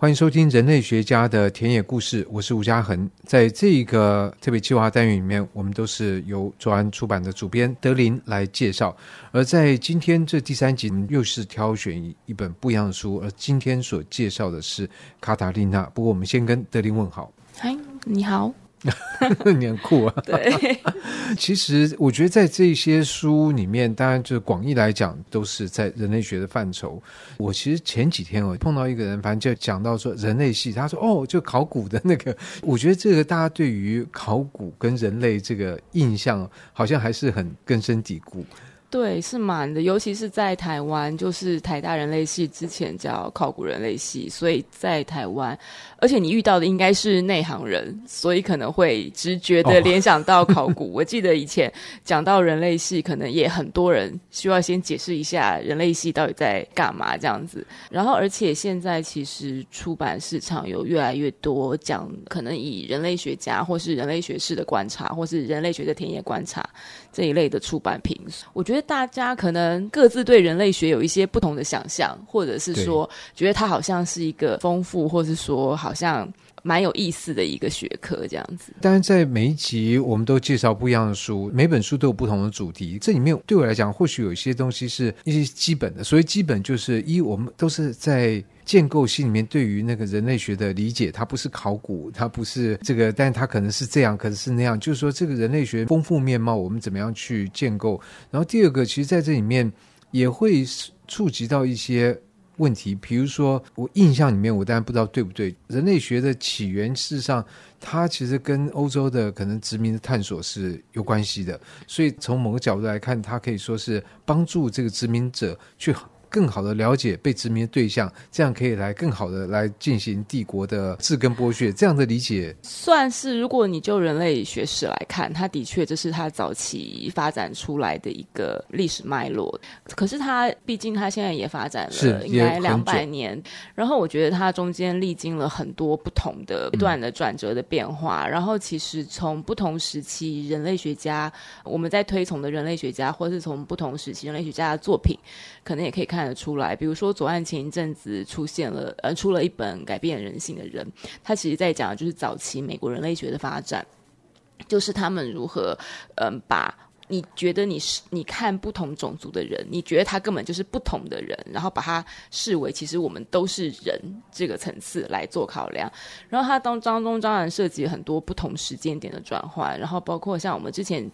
欢迎收听人类学家的田野故事，我是吴家恒。在这一个特别计划单元里面，我们都是由卓安出版的主编德林来介绍。而在今天这第三集，又是挑选一本不一样的书，而今天所介绍的是卡塔丽娜。不过，我们先跟德林问好。嗨，你好。你很酷啊！对，其实我觉得在这些书里面，当然就是广义来讲，都是在人类学的范畴。我其实前几天我碰到一个人，反正就讲到说人类系，他说哦，就考古的那个。我觉得这个大家对于考古跟人类这个印象，好像还是很根深蒂固。对，是满的，尤其是在台湾，就是台大人类系之前叫考古人类系，所以在台湾，而且你遇到的应该是内行人，所以可能会直觉的联想到 考古。Oh. 我记得以前讲到人类系，可能也很多人需要先解释一下人类系到底在干嘛这样子。然后，而且现在其实出版市场有越来越多讲，可能以人类学家或是人类学士的观察，或是人类学的田野观察这一类的出版品，我觉得。大家可能各自对人类学有一些不同的想象，或者是说觉得它好像是一个丰富，或是说好像蛮有意思的一个学科这样子。但是，在每一集我们都介绍不一样的书，每本书都有不同的主题。这里面对我来讲，或许有一些东西是一些基本的。所以基本，就是一我们都是在。建构性里面对于那个人类学的理解，它不是考古，它不是这个，但它可能是这样，可能是那样。就是说，这个人类学丰富面貌，我们怎么样去建构？然后第二个，其实在这里面也会触及到一些问题，比如说我印象里面，我当然不知道对不对。人类学的起源，事实上它其实跟欧洲的可能殖民的探索是有关系的，所以从某个角度来看，它可以说是帮助这个殖民者去。更好的了解被殖民的对象，这样可以来更好的来进行帝国的治根剥削，这样的理解算是。如果你就人类学史来看，它的确这是它早期发展出来的一个历史脉络。可是它毕竟它现在也发展了应该两百年，然后我觉得它中间历经了很多不同的不断的转折的变化。嗯、然后其实从不同时期人类学家，我们在推崇的人类学家，或是从不同时期人类学家的作品，可能也可以看。看得出来，比如说左岸前一阵子出现了，呃，出了一本改变人性的人，他其实在讲的就是早期美国人类学的发展，就是他们如何，嗯、把你觉得你是你看不同种族的人，你觉得他根本就是不同的人，然后把他视为其实我们都是人这个层次来做考量，然后他当当中当然涉及很多不同时间点的转换，然后包括像我们之前。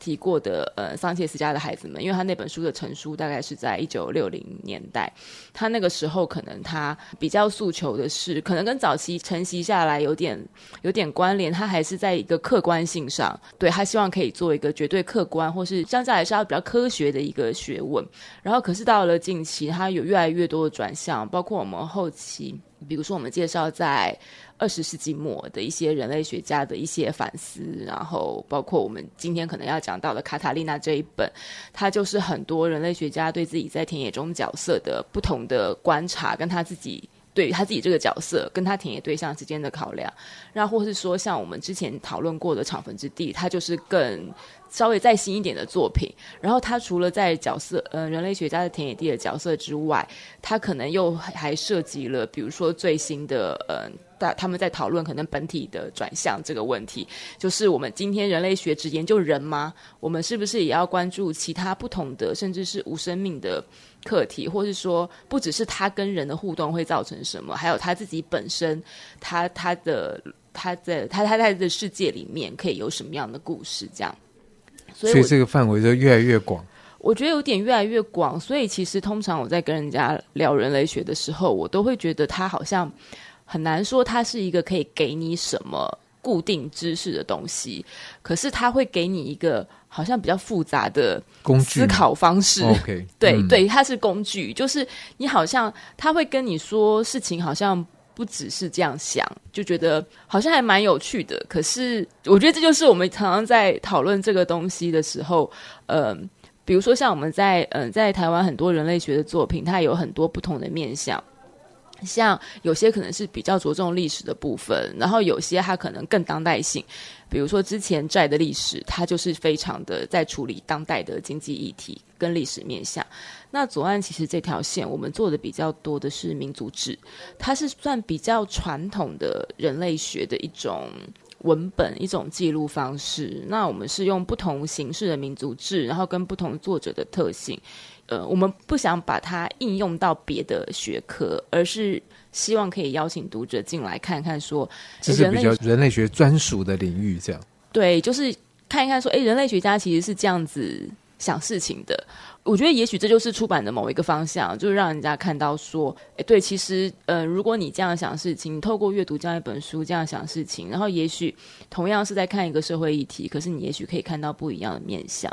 提过的呃，桑切斯家的孩子们，因为他那本书的成书大概是在一九六零年代，他那个时候可能他比较诉求的是，可能跟早期承袭下来有点有点关联，他还是在一个客观性上，对，他希望可以做一个绝对客观，或是相较来说要比较科学的一个学问。然后可是到了近期，他有越来越多的转向，包括我们后期，比如说我们介绍在。二十世纪末的一些人类学家的一些反思，然后包括我们今天可能要讲到的《卡塔丽娜》这一本，它就是很多人类学家对自己在田野中角色的不同的观察，跟他自己对他自己这个角色跟他田野对象之间的考量，然后或是说像我们之前讨论过的《场坟之地》，它就是更稍微再新一点的作品。然后他除了在角色呃人类学家的田野地的角色之外，他可能又还涉及了比如说最新的呃。他们在讨论可能本体的转向这个问题，就是我们今天人类学只研究人吗？我们是不是也要关注其他不同的，甚至是无生命的课题，或是说不只是他跟人的互动会造成什么，还有他自己本身，他他的他在他他在的世界里面可以有什么样的故事？这样，所以，所以这个范围就越来越广。我觉得有点越来越广，所以其实通常我在跟人家聊人类学的时候，我都会觉得他好像。很难说它是一个可以给你什么固定知识的东西，可是它会给你一个好像比较复杂的思考方式。OK，对、嗯、对，它是工具，就是你好像他会跟你说事情，好像不只是这样想，就觉得好像还蛮有趣的。可是我觉得这就是我们常常在讨论这个东西的时候，嗯、呃，比如说像我们在嗯、在台湾很多人类学的作品，它有很多不同的面向。像有些可能是比较着重历史的部分，然后有些它可能更当代性，比如说之前债的历史，它就是非常的在处理当代的经济议题跟历史面向。那左岸其实这条线我们做的比较多的是民族志，它是算比较传统的人类学的一种文本，一种记录方式。那我们是用不同形式的民族志，然后跟不同作者的特性。呃，我们不想把它应用到别的学科，而是希望可以邀请读者进来看看说，说这是比较人类学专属的领域，这样。对，就是看一看说，哎，人类学家其实是这样子想事情的。我觉得也许这就是出版的某一个方向，就是让人家看到说，哎，对，其实，呃，如果你这样想事情，你透过阅读这样一本书这样想事情，然后也许同样是在看一个社会议题，可是你也许可以看到不一样的面向。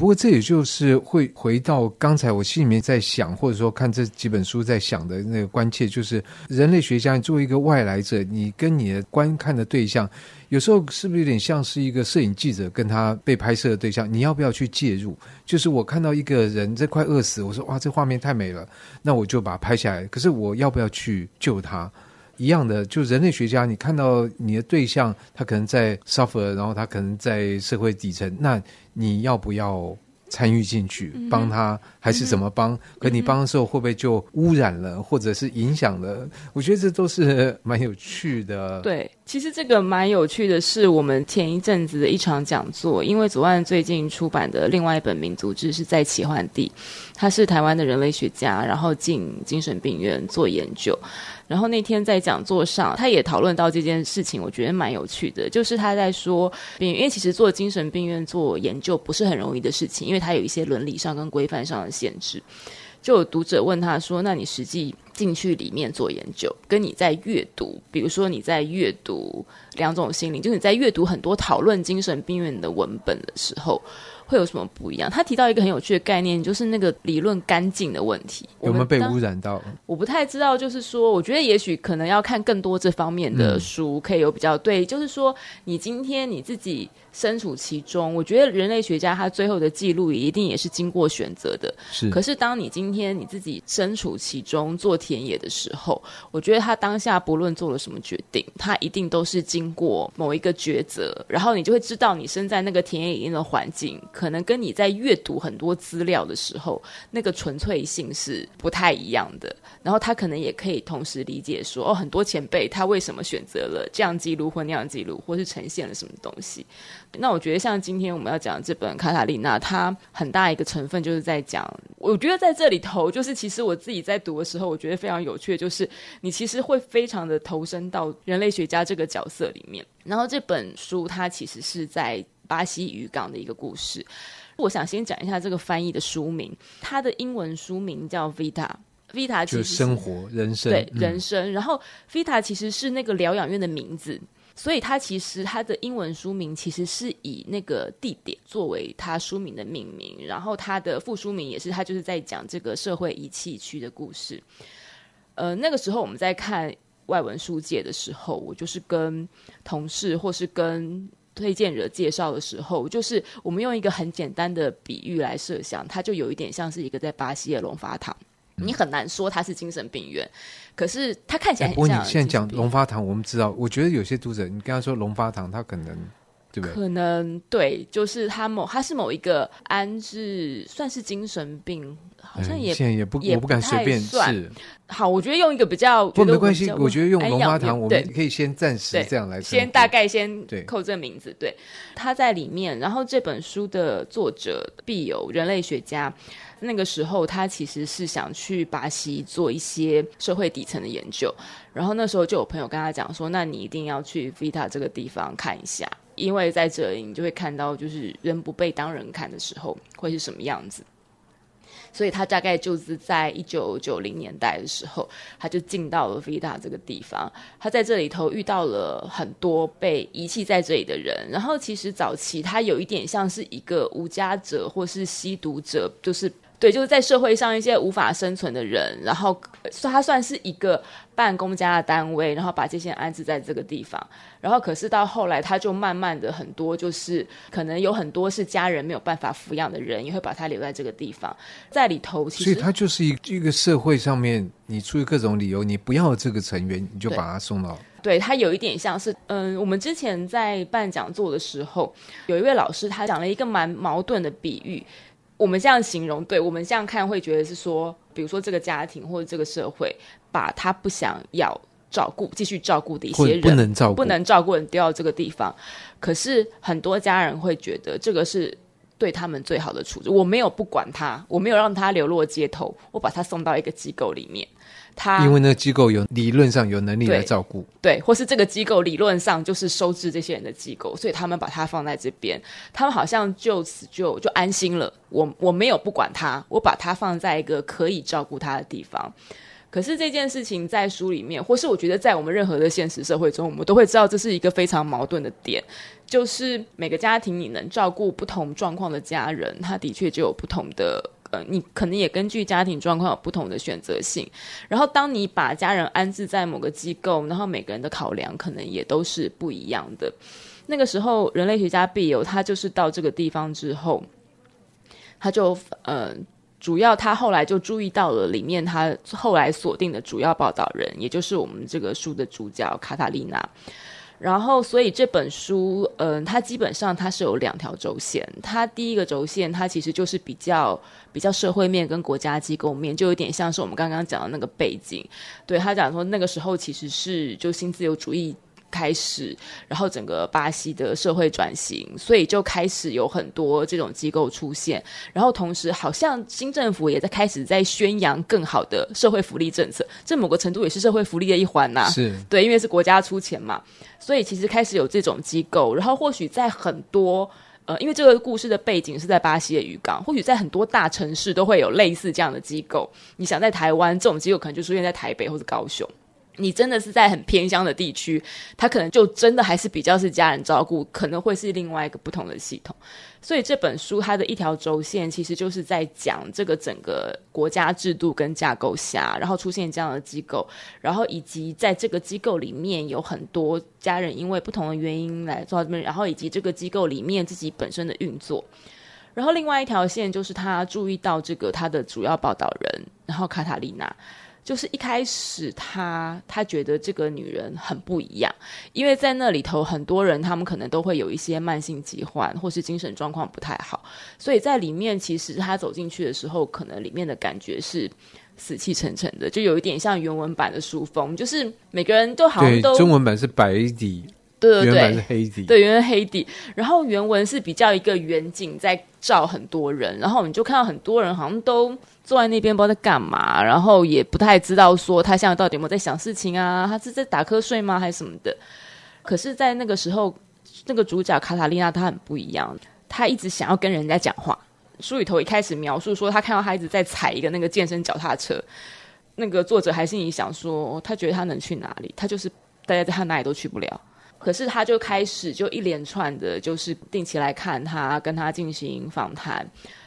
不过这也就是会回到刚才我心里面在想，或者说看这几本书在想的那个关切，就是人类学家作为一个外来者，你跟你的观看的对象，有时候是不是有点像是一个摄影记者跟他被拍摄的对象？你要不要去介入？就是我看到一个人在快饿死，我说哇，这画面太美了，那我就把它拍下来。可是我要不要去救他？一样的，就人类学家，你看到你的对象，他可能在 suffer，然后他可能在社会底层，那你要不要参与进去帮他，还是怎么帮？可你帮的时候会不会就污染了，或者是影响了？我觉得这都是蛮有趣的。对，其实这个蛮有趣的是，我们前一阵子的一场讲座，因为左岸最近出版的另外一本民族志是在奇幻地，他是台湾的人类学家，然后进精神病院做研究。然后那天在讲座上，他也讨论到这件事情，我觉得蛮有趣的。就是他在说，因为其实做精神病院做研究不是很容易的事情，因为他有一些伦理上跟规范上的限制。就有读者问他说：“那你实际进去里面做研究，跟你在阅读，比如说你在阅读两种心灵，就是你在阅读很多讨论精神病院的文本的时候。”会有什么不一样？他提到一个很有趣的概念，就是那个理论干净的问题。有没有被污染到？我不太知道。就是说，我觉得也许可能要看更多这方面的书，可以有比较对。就是说，你今天你自己。身处其中，我觉得人类学家他最后的记录也一定也是经过选择的。是，可是当你今天你自己身处其中做田野的时候，我觉得他当下不论做了什么决定，他一定都是经过某一个抉择，然后你就会知道你身在那个田野里面的环境，可能跟你在阅读很多资料的时候，那个纯粹性是不太一样的。然后他可能也可以同时理解说，哦，很多前辈他为什么选择了这样记录或那样记录，或是呈现了什么东西。那我觉得像今天我们要讲的这本《卡塔利娜》，它很大一个成分就是在讲，我觉得在这里头，就是其实我自己在读的时候，我觉得非常有趣的，就是你其实会非常的投身到人类学家这个角色里面。然后这本书它其实是在巴西渔港的一个故事。我想先讲一下这个翻译的书名，它的英文书名叫实是就是生活、人生，对，人生。嗯、然后 Vita 其实是那个疗养院的名字。所以，他其实他的英文书名其实是以那个地点作为他书名的命名，然后他的副书名也是他就是在讲这个社会遗弃区的故事。呃，那个时候我们在看外文书界的时候，我就是跟同事或是跟推荐者介绍的时候，就是我们用一个很简单的比喻来设想，它就有一点像是一个在巴西的龙发堂。你很难说他是精神病院，可是他看起来很像。不过你现在讲龙发堂，我们知道，我觉得有些读者，你跟他说龙发堂，他可能对不对？可能对，就是他某他是某一个安置，算是精神病，好像也、嗯、现在也不敢随便是。好，我觉得用一个比较不没关系，我觉得用龙发堂，我们可以先暂时这样来，先大概先扣这个名字。对，他在里面，然后这本书的作者必有人类学家。那个时候，他其实是想去巴西做一些社会底层的研究，然后那时候就有朋友跟他讲说：“那你一定要去 Vita 这个地方看一下，因为在这里你就会看到，就是人不被当人看的时候会是什么样子。”所以他大概就是在一九九零年代的时候，他就进到了 Vita 这个地方。他在这里头遇到了很多被遗弃在这里的人。然后其实早期他有一点像是一个无家者或是吸毒者，就是。对，就是在社会上一些无法生存的人，然后他算是一个办公家的单位，然后把这些安置在这个地方。然后可是到后来，他就慢慢的很多，就是可能有很多是家人没有办法抚养的人，也会把他留在这个地方，在里头其实。所以他就是一一个社会上面，你出于各种理由，你不要这个成员，你就把他送到。对，他有一点像是，嗯，我们之前在办讲座的时候，有一位老师他讲了一个蛮矛盾的比喻。我们这样形容，对，我们这样看会觉得是说，比如说这个家庭或者这个社会，把他不想要照顾、继续照顾的一些人，不能照顾、不能照顾人丢到这个地方。可是很多家人会觉得这个是对他们最好的处置。我没有不管他，我没有让他流落街头，我把他送到一个机构里面。他因为那个机构有理论上有能力来照顾，对，或是这个机构理论上就是收治这些人的机构，所以他们把它放在这边，他们好像就此就就安心了。我我没有不管他，我把他放在一个可以照顾他的地方。可是这件事情在书里面，或是我觉得在我们任何的现实社会中，我们都会知道这是一个非常矛盾的点，就是每个家庭你能照顾不同状况的家人，他的确就有不同的。呃，你可能也根据家庭状况有不同的选择性。然后，当你把家人安置在某个机构，然后每个人的考量可能也都是不一样的。那个时候，人类学家毕友他就是到这个地方之后，他就呃，主要他后来就注意到了里面他后来锁定的主要报道人，也就是我们这个书的主角卡塔丽娜。然后，所以这本书，嗯、它基本上它是有两条轴线。它第一个轴线，它其实就是比较比较社会面跟国家机构面，就有点像是我们刚刚讲的那个背景。对，他讲说，那个时候其实是就新自由主义。开始，然后整个巴西的社会转型，所以就开始有很多这种机构出现。然后同时，好像新政府也在开始在宣扬更好的社会福利政策，这某个程度也是社会福利的一环呐。是对，因为是国家出钱嘛，所以其实开始有这种机构。然后或许在很多呃，因为这个故事的背景是在巴西的渔港，或许在很多大城市都会有类似这样的机构。你想在台湾，这种机构可能就出现在台北或者高雄。你真的是在很偏乡的地区，他可能就真的还是比较是家人照顾，可能会是另外一个不同的系统。所以这本书它的一条轴线，其实就是在讲这个整个国家制度跟架构下，然后出现这样的机构，然后以及在这个机构里面有很多家人因为不同的原因来做这边，然后以及这个机构里面自己本身的运作。然后另外一条线就是他注意到这个他的主要报道人，然后卡塔丽娜。就是一开始他他觉得这个女人很不一样，因为在那里头很多人他们可能都会有一些慢性疾患或是精神状况不太好，所以在里面其实他走进去的时候，可能里面的感觉是死气沉沉的，就有一点像原文版的书风，就是每个人都好像都中文版是白底。对对对，原文是黑底，对，原文黑底。然后原文是比较一个远景在照很多人，然后你就看到很多人好像都坐在那边，不知道在干嘛，然后也不太知道说他现在到底有没有在想事情啊，他是在打瞌睡吗，还是什么的？可是，在那个时候，那个主角卡塔丽娜她很不一样，她一直想要跟人家讲话。书里头一开始描述说，他看到他一直在踩一个那个健身脚踏车，那个作者还心里想说，他觉得他能去哪里？他就是大家在他哪里都去不了。可是他就开始就一连串的，就是定期来看他，跟他进行访谈，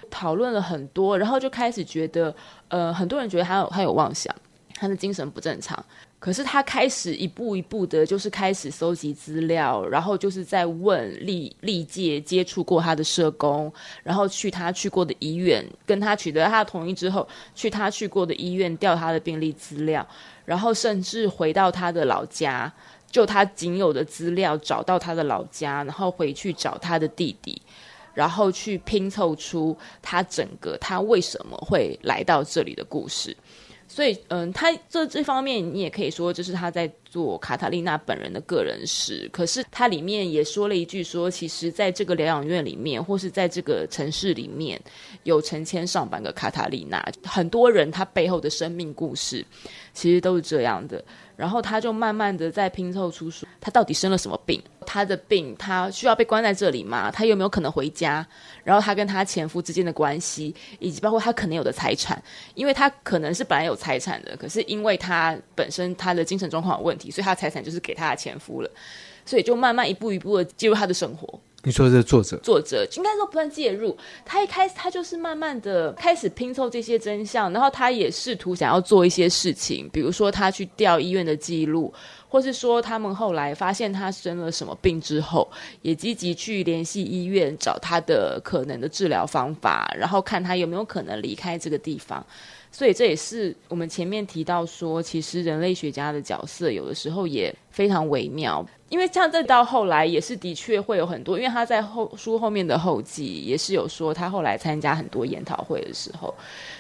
讨论了很多，然后就开始觉得，呃，很多人觉得他有他有妄想，他的精神不正常。可是他开始一步一步的，就是开始搜集资料，然后就是在问历历届接触过他的社工，然后去他去过的医院，跟他取得他的同意之后，去他去过的医院调他的病历资料，然后甚至回到他的老家。就他仅有的资料，找到他的老家，然后回去找他的弟弟，然后去拼凑出他整个他为什么会来到这里的故事。所以，嗯，他这这方面你也可以说，这是他在做卡塔丽娜本人的个人史。可是他里面也说了一句说，其实在这个疗养院里面，或是在这个城市里面，有成千上万个卡塔丽娜，很多人他背后的生命故事，其实都是这样的。然后他就慢慢的在拼凑出说，他到底生了什么病？他的病，他需要被关在这里吗？他有没有可能回家？然后他跟他前夫之间的关系，以及包括他可能有的财产，因为他可能是本来有财产的，可是因为他本身他的精神状况有问题，所以他财产就是给他的前夫了，所以就慢慢一步一步的进入他的生活。你说的是作者，作者应该说不算介入，他一开始他就是慢慢的开始拼凑这些真相，然后他也试图想要做一些事情，比如说他去调医院的记录，或是说他们后来发现他生了什么病之后，也积极去联系医院找他的可能的治疗方法，然后看他有没有可能离开这个地方。所以这也是我们前面提到说，其实人类学家的角色有的时候也非常微妙，因为像这到后来也是的确会有很多，因为他在后书后面的后记也是有说，他后来参加很多研讨会的时候，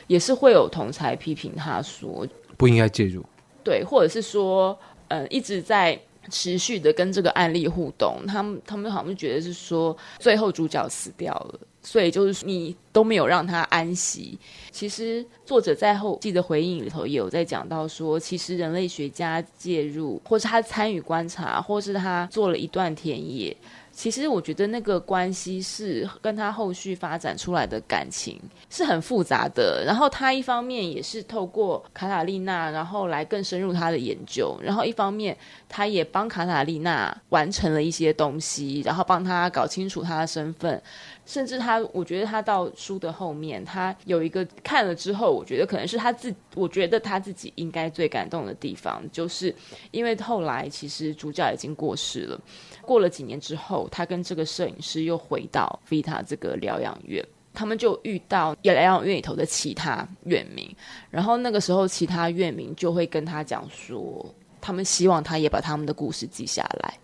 也是会有同才批评他说不应该介入，对，或者是说，嗯，一直在持续的跟这个案例互动，他们他们好像觉得是说，最后主角死掉了。所以就是你都没有让他安息。其实作者在后记的回应里头也有在讲到说，其实人类学家介入，或是他参与观察，或是他做了一段田野。其实我觉得那个关系是跟他后续发展出来的感情是很复杂的。然后他一方面也是透过卡塔利娜，然后来更深入他的研究。然后一方面他也帮卡塔利娜完成了一些东西，然后帮他搞清楚他的身份。甚至他，我觉得他到书的后面，他有一个看了之后，我觉得可能是他自，我觉得他自己应该最感动的地方，就是因为后来其实主角已经过世了。过了几年之后，他跟这个摄影师又回到 Vita 这个疗养院，他们就遇到疗养院里头的其他院民，然后那个时候其他院民就会跟他讲说，他们希望他也把他们的故事记下来，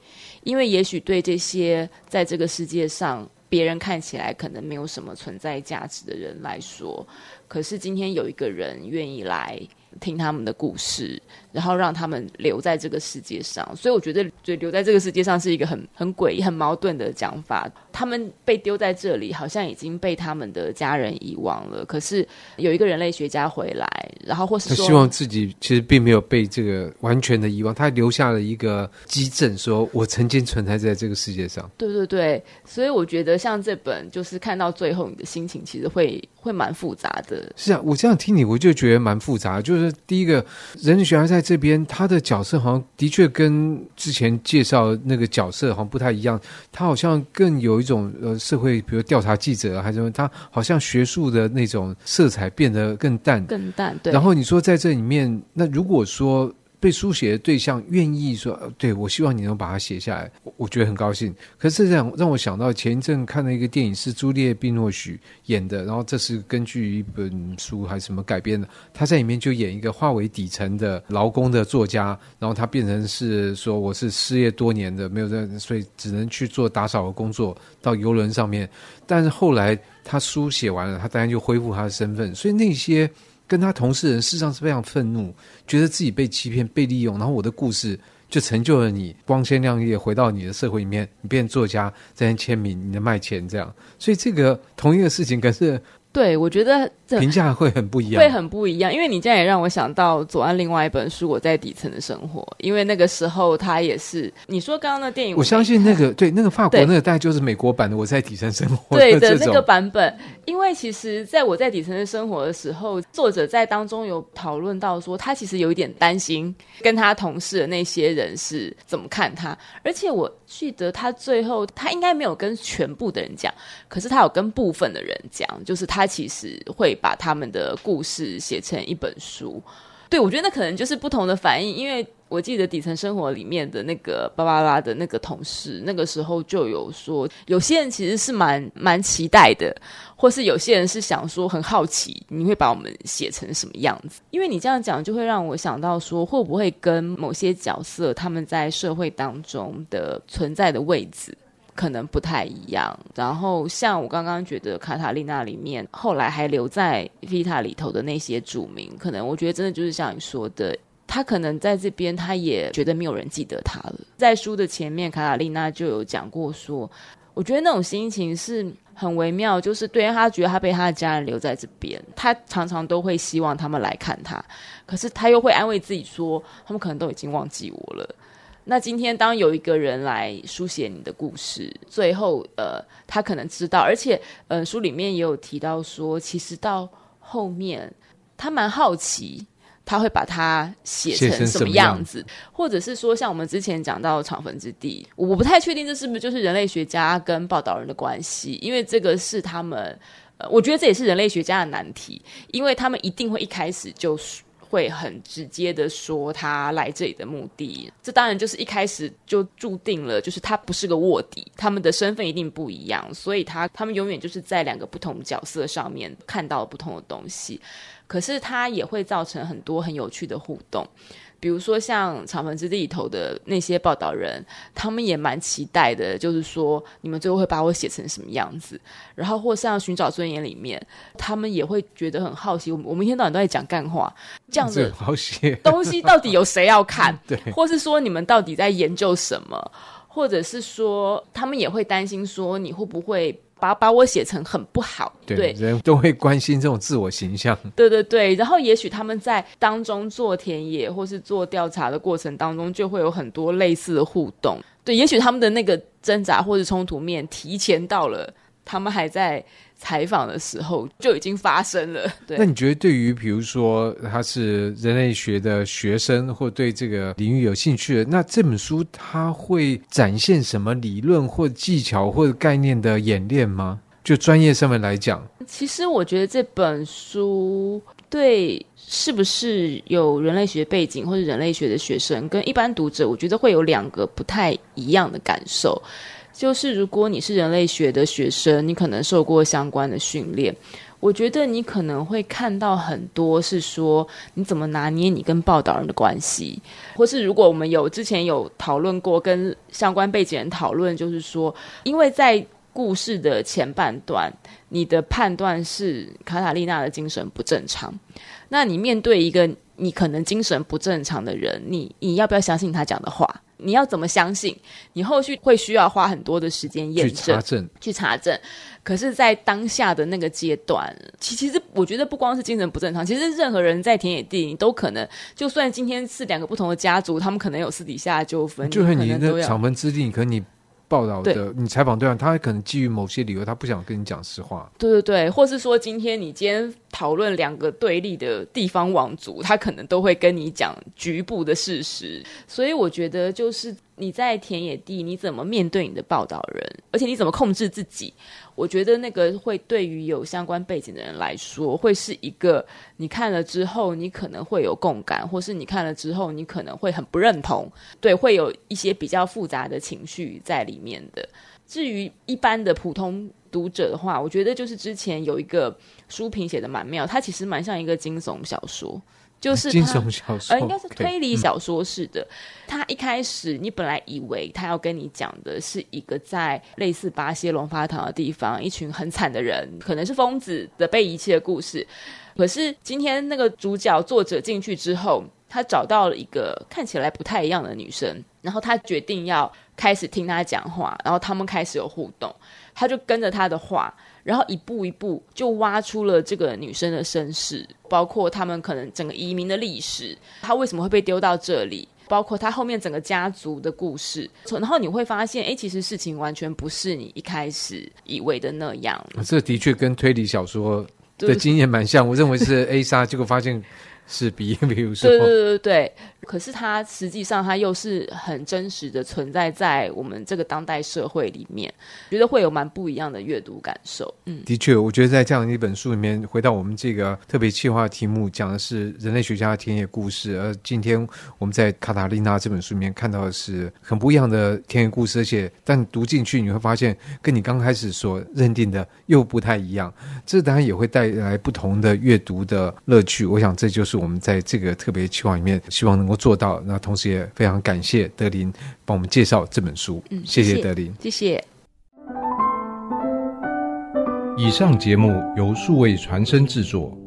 因为也许对这些在这个世界上别人看起来可能没有什么存在价值的人来说，可是今天有一个人愿意来。听他们的故事，然后让他们留在这个世界上。所以我觉得，就留在这个世界上是一个很很诡异、很矛盾的讲法。他们被丢在这里，好像已经被他们的家人遗忘了。可是有一个人类学家回来，然后或是说，他希望自己其实并没有被这个完全的遗忘，他留下了一个基证，说我曾经存在在这个世界上。对对对，所以我觉得像这本，就是看到最后，你的心情其实会会蛮复杂的。是啊，我这样听你，我就觉得蛮复杂。就是第一个人类学家在这边，他的角色好像的确跟之前介绍那个角色好像不太一样，他好像更有一种呃社会，比如调查记者还是什么，他好像学术的那种色彩变得更淡，更淡。对。然后你说在这里面，那如果说。被书写的对象愿意说，对，我希望你能把它写下来，我，我觉得很高兴。可是这样让我想到前一阵看了一个电影，是朱丽叶·碧诺许演的，然后这是根据一本书还是什么改编的。他在里面就演一个化为底层的劳工的作家，然后他变成是说我是失业多年的，没有在，所以只能去做打扫的工作，到游轮上面。但是后来他书写完了，他当然就恢复他的身份，所以那些。跟他同事人事实上是非常愤怒，觉得自己被欺骗、被利用，然后我的故事就成就了你，光鲜亮丽回到你的社会里面，你变作家，在那签名，你的卖钱这样，所以这个同一个事情可是。对，我觉得评价会很不一样，会很不一样。因为你这样也让我想到左岸另外一本书《我在底层的生活》，因为那个时候他也是你说刚刚的电影我，我相信那个对那个法国那个大概就是美国版的《我在底层生活》对的那个版本。因为其实在我在底层的生活的时候，作者在当中有讨论到说，他其实有一点担心跟他同事的那些人是怎么看他，而且我记得他最后他应该没有跟全部的人讲，可是他有跟部分的人讲，就是他。他其实会把他们的故事写成一本书，对，我觉得那可能就是不同的反应。因为我记得底层生活里面的那个芭芭拉的那个同事，那个时候就有说，有些人其实是蛮蛮期待的，或是有些人是想说很好奇，你会把我们写成什么样子？因为你这样讲，就会让我想到说，会不会跟某些角色他们在社会当中的存在的位置？可能不太一样。然后像我刚刚觉得卡塔利娜里面，后来还留在 Vita 里头的那些住民，可能我觉得真的就是像你说的，他可能在这边他也觉得没有人记得他了。在书的前面，卡塔利娜就有讲过说，我觉得那种心情是很微妙，就是对他觉得他被他的家人留在这边，他常常都会希望他们来看他，可是他又会安慰自己说，他们可能都已经忘记我了。那今天当有一个人来书写你的故事，最后呃，他可能知道，而且呃，书里面也有提到说，其实到后面他蛮好奇，他会把它写成什么样子，或者是说，像我们之前讲到长坟之地，我不太确定这是不是就是人类学家跟报道人的关系，因为这个是他们，呃，我觉得这也是人类学家的难题，因为他们一定会一开始就会很直接的说他来这里的目的，这当然就是一开始就注定了，就是他不是个卧底，他们的身份一定不一样，所以他他们永远就是在两个不同角色上面看到不同的东西。可是他也会造成很多很有趣的互动，比如说像《厂坟之地》里头的那些报道人，他们也蛮期待的，就是说你们最后会把我写成什么样子。然后或像《寻找尊严》里面，他们也会觉得很好奇，我们我们一天到晚都在讲干话，这样子东西到底有谁要看？对，或是说你们到底在研究什么？或者是说他们也会担心说你会不会？把把我写成很不好，对，对人都会关心这种自我形象。对对对，然后也许他们在当中做田野或是做调查的过程当中，就会有很多类似的互动。对，也许他们的那个挣扎或是冲突面提前到了，他们还在。采访的时候就已经发生了。对，那你觉得对于比如说他是人类学的学生，或对这个领域有兴趣的，那这本书它会展现什么理论或技巧或者概念的演练吗？就专业上面来讲，其实我觉得这本书对是不是有人类学背景或者人类学的学生跟一般读者，我觉得会有两个不太一样的感受。就是如果你是人类学的学生，你可能受过相关的训练，我觉得你可能会看到很多是说你怎么拿捏你跟报道人的关系，或是如果我们有之前有讨论过跟相关背景人讨论，就是说，因为在故事的前半段，你的判断是卡塔利娜的精神不正常，那你面对一个你可能精神不正常的人，你你要不要相信他讲的话？你要怎么相信？你后续会需要花很多的时间验证、去查证、去查证。可是，在当下的那个阶段，其其实我觉得不光是精神不正常，其实任何人在田野地，你都可能，就算今天是两个不同的家族，他们可能有私底下纠纷，就算你的厂坟之地，可能你。报道的，你采访对象，他可能基于某些理由，他不想跟你讲实话。对对对，或是说，今天你今天讨论两个对立的地方王族，他可能都会跟你讲局部的事实。所以我觉得，就是你在田野地，你怎么面对你的报道人，而且你怎么控制自己。我觉得那个会对于有相关背景的人来说，会是一个你看了之后，你可能会有共感，或是你看了之后，你可能会很不认同，对，会有一些比较复杂的情绪在里面的。至于一般的普通读者的话，我觉得就是之前有一个书评写的蛮妙，它其实蛮像一个惊悚小说。就是惊悚小说，呃，应该是推理小说式的。他、嗯、一开始，你本来以为他要跟你讲的是一个在类似巴西龙发堂的地方，一群很惨的人，可能是疯子的被遗弃的故事。可是今天那个主角作者进去之后，他找到了一个看起来不太一样的女生，然后他决定要开始听她讲话，然后他们开始有互动，他就跟着她的话。然后一步一步就挖出了这个女生的身世，包括他们可能整个移民的历史，她为什么会被丢到这里，包括她后面整个家族的故事。然后你会发现，哎，其实事情完全不是你一开始以为的那样。这的确跟推理小说的经验蛮像。我认为是 A 杀，结果发现。是比，比如说，对对对对，可是它实际上它又是很真实的存在在我们这个当代社会里面，觉得会有蛮不一样的阅读感受。嗯，的确，我觉得在这样一本书里面，回到我们这个特别企划题目，讲的是人类学家的田野故事。而今天我们在卡塔利娜这本书里面看到的是很不一样的田野故事，而且但读进去你会发现，跟你刚开始所认定的又不太一样。这当然也会带来不同的阅读的乐趣。我想这就是。我们在这个特别企划里面，希望能够做到。那同时也非常感谢德林帮我们介绍这本书。嗯，谢谢德林，谢谢。以上节目由数位传声制作。